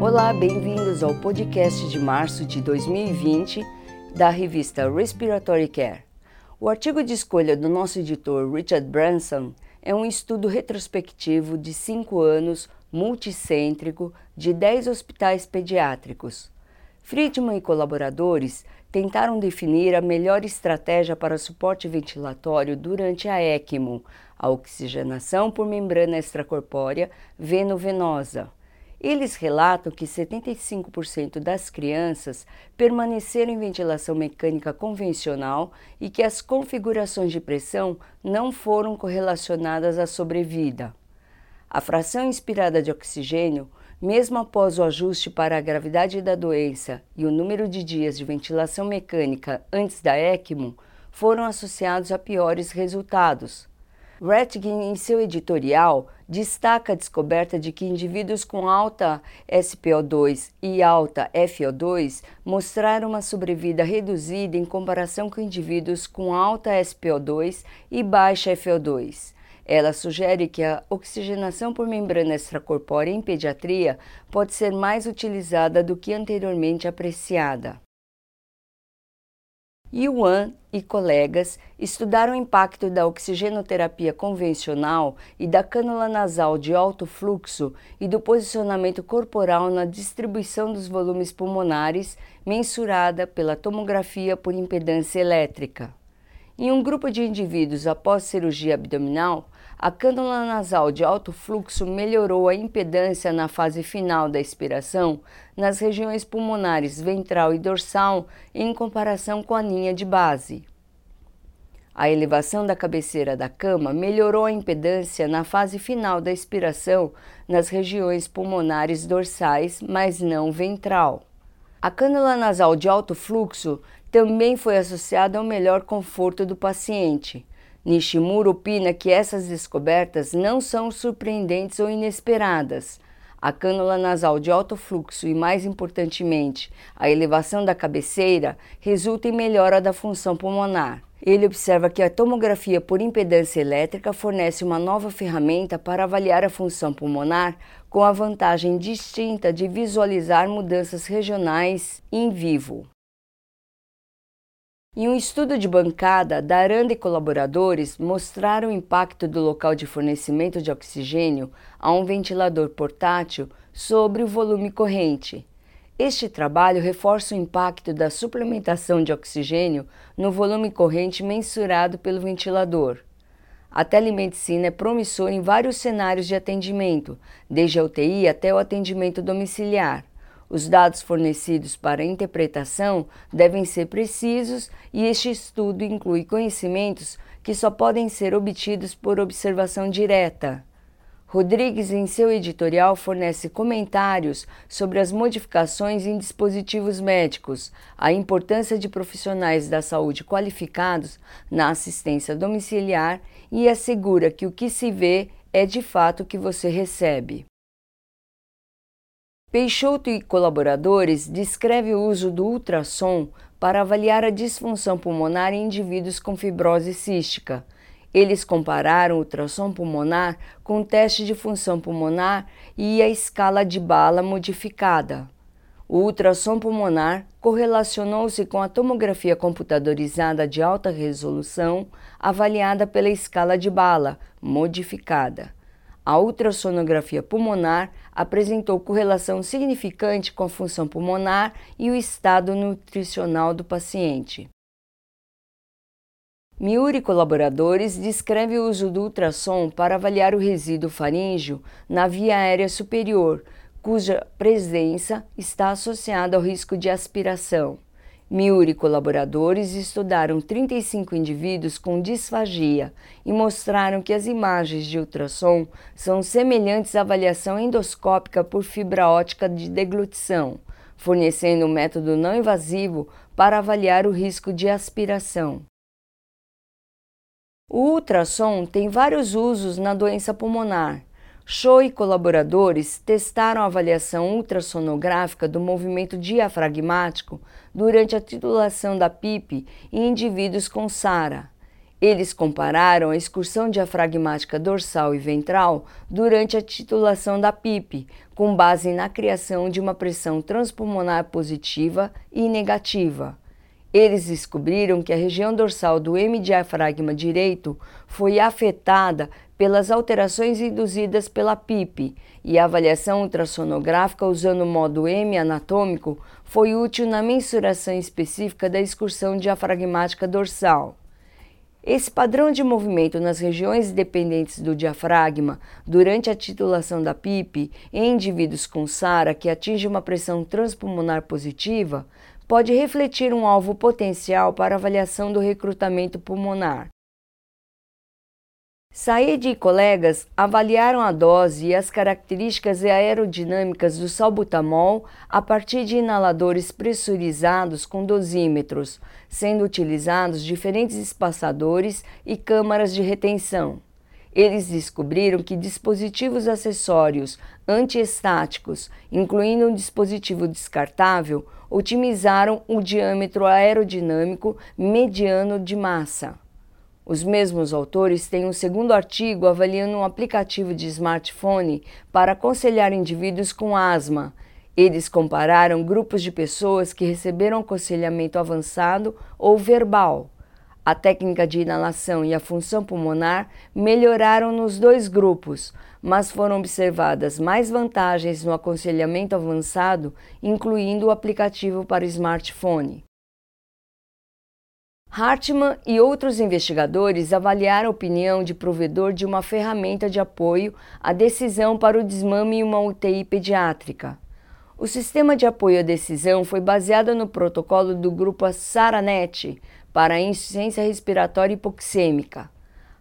Olá, bem-vindos ao podcast de março de 2020 da revista Respiratory Care. O artigo de escolha do nosso editor Richard Branson é um estudo retrospectivo de cinco anos, multicêntrico, de 10 hospitais pediátricos. Friedman e colaboradores tentaram definir a melhor estratégia para suporte ventilatório durante a ECMO, a oxigenação por membrana extracorpórea venovenosa. Eles relatam que 75% das crianças permaneceram em ventilação mecânica convencional e que as configurações de pressão não foram correlacionadas à sobrevida. A fração inspirada de oxigênio, mesmo após o ajuste para a gravidade da doença e o número de dias de ventilação mecânica antes da ECMO, foram associados a piores resultados. Ratkin, em seu editorial, destaca a descoberta de que indivíduos com alta SPO2 e alta FO2 mostraram uma sobrevida reduzida em comparação com indivíduos com alta SPO2 e baixa FO2. Ela sugere que a oxigenação por membrana extracorpórea em pediatria pode ser mais utilizada do que anteriormente apreciada. Yuan e colegas estudaram o impacto da oxigenoterapia convencional e da cânula nasal de alto fluxo e do posicionamento corporal na distribuição dos volumes pulmonares mensurada pela tomografia por impedância elétrica. Em um grupo de indivíduos após cirurgia abdominal, a cânula nasal de alto fluxo melhorou a impedância na fase final da expiração nas regiões pulmonares ventral e dorsal em comparação com a linha de base. A elevação da cabeceira da cama melhorou a impedância na fase final da expiração nas regiões pulmonares dorsais, mas não ventral. A cânula nasal de alto fluxo também foi associada ao melhor conforto do paciente. Nishimura opina que essas descobertas não são surpreendentes ou inesperadas. A cânula nasal de alto fluxo e, mais importantemente, a elevação da cabeceira resulta em melhora da função pulmonar. Ele observa que a tomografia por impedância elétrica fornece uma nova ferramenta para avaliar a função pulmonar, com a vantagem distinta de visualizar mudanças regionais em vivo. Em um estudo de bancada, Daranda e colaboradores mostraram o impacto do local de fornecimento de oxigênio a um ventilador portátil sobre o volume corrente. Este trabalho reforça o impacto da suplementação de oxigênio no volume corrente mensurado pelo ventilador. A telemedicina é promissora em vários cenários de atendimento, desde a UTI até o atendimento domiciliar. Os dados fornecidos para a interpretação devem ser precisos e este estudo inclui conhecimentos que só podem ser obtidos por observação direta. Rodrigues, em seu editorial, fornece comentários sobre as modificações em dispositivos médicos, a importância de profissionais da saúde qualificados na assistência domiciliar e assegura que o que se vê é de fato o que você recebe. Peixoto e colaboradores descreve o uso do ultrassom para avaliar a disfunção pulmonar em indivíduos com fibrose cística. Eles compararam o ultrassom pulmonar com o teste de função pulmonar e a escala de bala modificada. O ultrassom pulmonar correlacionou-se com a tomografia computadorizada de alta resolução avaliada pela escala de bala modificada. A ultrassonografia pulmonar apresentou correlação significante com a função pulmonar e o estado nutricional do paciente. Miuri e colaboradores descreve o uso do ultrassom para avaliar o resíduo faríngeo na via aérea superior, cuja presença está associada ao risco de aspiração. Miuri e colaboradores estudaram 35 indivíduos com disfagia e mostraram que as imagens de ultrassom são semelhantes à avaliação endoscópica por fibra ótica de deglutição, fornecendo um método não invasivo para avaliar o risco de aspiração. O ultrassom tem vários usos na doença pulmonar, Show e colaboradores testaram a avaliação ultrassonográfica do movimento diafragmático durante a titulação da PIP em indivíduos com SARA. Eles compararam a excursão diafragmática dorsal e ventral durante a titulação da PIP, com base na criação de uma pressão transpulmonar positiva e negativa. Eles descobriram que a região dorsal do hemidiafragma direito foi afetada pelas alterações induzidas pela PIP e a avaliação ultrassonográfica usando o modo M anatômico foi útil na mensuração específica da excursão diafragmática dorsal. Esse padrão de movimento nas regiões dependentes do diafragma durante a titulação da PIP em indivíduos com SARA que atinge uma pressão transpulmonar positiva pode refletir um alvo potencial para avaliação do recrutamento pulmonar. Said e colegas avaliaram a dose e as características aerodinâmicas do salbutamol a partir de inaladores pressurizados com dosímetros, sendo utilizados diferentes espaçadores e câmaras de retenção. Eles descobriram que dispositivos acessórios antiestáticos, incluindo um dispositivo descartável, otimizaram o diâmetro aerodinâmico mediano de massa. Os mesmos autores têm um segundo artigo avaliando um aplicativo de smartphone para aconselhar indivíduos com asma. Eles compararam grupos de pessoas que receberam aconselhamento avançado ou verbal. A técnica de inalação e a função pulmonar melhoraram nos dois grupos, mas foram observadas mais vantagens no aconselhamento avançado, incluindo o aplicativo para smartphone. Hartmann e outros investigadores avaliaram a opinião de provedor de uma ferramenta de apoio à decisão para o desmame em uma UTI pediátrica. O sistema de apoio à decisão foi baseado no protocolo do grupo SARANET para a insuficiência respiratória hipoxêmica.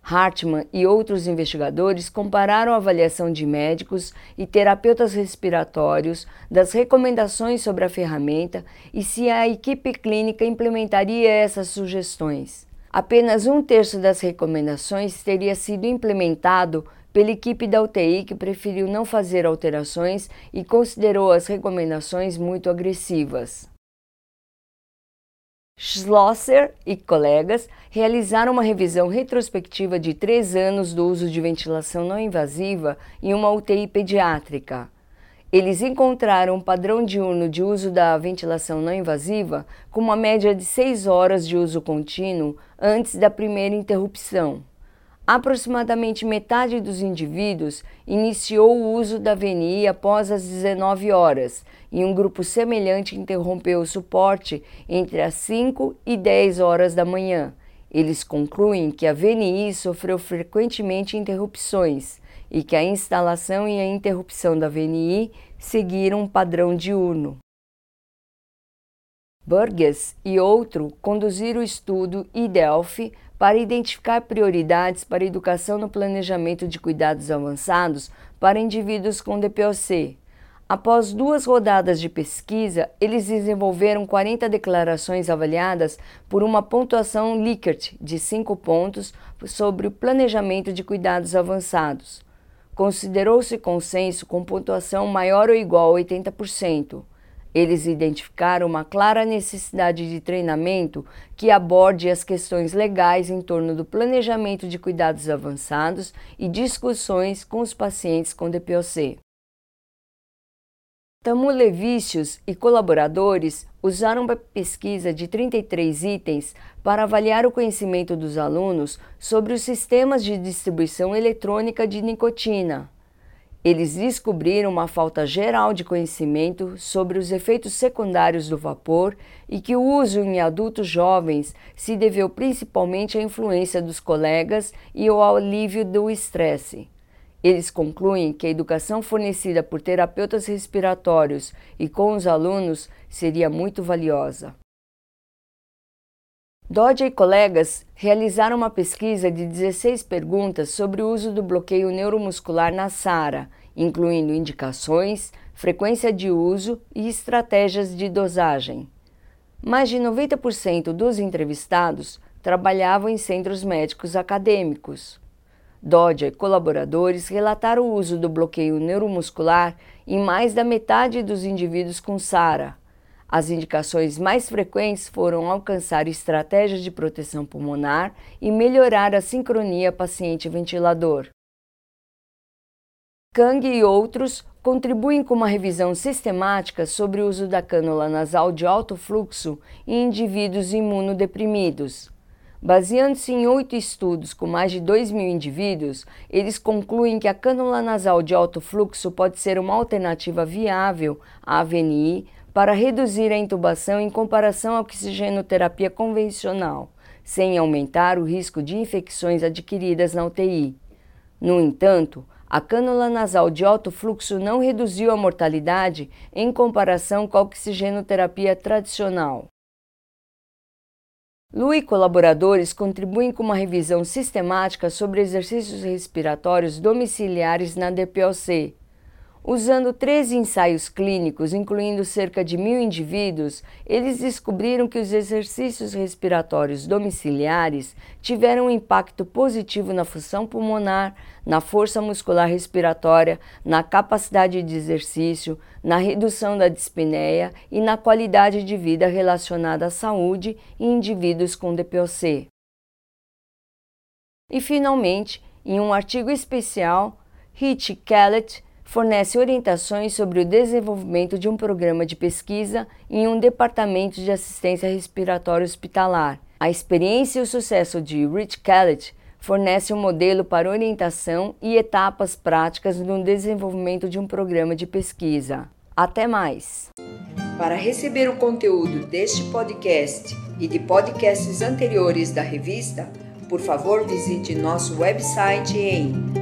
Hartmann e outros investigadores compararam a avaliação de médicos e terapeutas respiratórios das recomendações sobre a ferramenta e se a equipe clínica implementaria essas sugestões. Apenas um terço das recomendações teria sido implementado pela equipe da UTI que preferiu não fazer alterações e considerou as recomendações muito agressivas. Schlosser e colegas realizaram uma revisão retrospectiva de três anos do uso de ventilação não invasiva em uma UTI pediátrica. Eles encontraram um padrão diurno de uso da ventilação não invasiva com uma média de seis horas de uso contínuo antes da primeira interrupção. Aproximadamente metade dos indivíduos iniciou o uso da VNI após as 19 horas e um grupo semelhante interrompeu o suporte entre as 5 e 10 horas da manhã. Eles concluem que a VNI sofreu frequentemente interrupções e que a instalação e a interrupção da VNI seguiram um padrão diurno. Burgess e outro conduziram o estudo e Delphi para identificar prioridades para educação no planejamento de cuidados avançados para indivíduos com DPOC. Após duas rodadas de pesquisa, eles desenvolveram 40 declarações avaliadas por uma pontuação Likert de 5 pontos sobre o planejamento de cuidados avançados. Considerou-se consenso com pontuação maior ou igual a 80%. Eles identificaram uma clara necessidade de treinamento que aborde as questões legais em torno do planejamento de cuidados avançados e discussões com os pacientes com DPOC. Tamulevicius e colaboradores usaram uma pesquisa de 33 itens para avaliar o conhecimento dos alunos sobre os sistemas de distribuição eletrônica de nicotina. Eles descobriram uma falta geral de conhecimento sobre os efeitos secundários do vapor e que o uso em adultos jovens se deveu principalmente à influência dos colegas e ao alívio do estresse. Eles concluem que a educação fornecida por terapeutas respiratórios e com os alunos seria muito valiosa. Dodge e colegas realizaram uma pesquisa de 16 perguntas sobre o uso do bloqueio neuromuscular na SARA, incluindo indicações, frequência de uso e estratégias de dosagem. Mais de 90% dos entrevistados trabalhavam em centros médicos acadêmicos. Dodge e colaboradores relataram o uso do bloqueio neuromuscular em mais da metade dos indivíduos com SARA, As indicações mais frequentes foram alcançar estratégias de proteção pulmonar e melhorar a sincronia paciente-ventilador. Kang e outros contribuem com uma revisão sistemática sobre o uso da cânula nasal de alto fluxo em indivíduos imunodeprimidos. Baseando-se em oito estudos com mais de 2 mil indivíduos, eles concluem que a cânula nasal de alto fluxo pode ser uma alternativa viável à AVNI para reduzir a intubação em comparação à oxigenoterapia convencional, sem aumentar o risco de infecções adquiridas na UTI. No entanto, a cânula nasal de alto fluxo não reduziu a mortalidade em comparação com a oxigenoterapia tradicional. Lu e colaboradores contribuem com uma revisão sistemática sobre exercícios respiratórios domiciliares na DPOC, Usando 13 ensaios clínicos, incluindo cerca de mil indivíduos, eles descobriram que os exercícios respiratórios domiciliares tiveram um impacto positivo na função pulmonar, na força muscular respiratória, na capacidade de exercício, na redução da dispneia e na qualidade de vida relacionada à saúde em indivíduos com DPOC. E, finalmente, em um artigo especial, Hitch Kellett fornece orientações sobre o desenvolvimento de um programa de pesquisa em um departamento de assistência respiratória hospitalar. A experiência e o sucesso de Rich Kellett fornece um modelo para orientação e etapas práticas no desenvolvimento de um programa de pesquisa. Até mais! Para receber o conteúdo deste podcast e de podcasts anteriores da revista, por favor visite nosso website em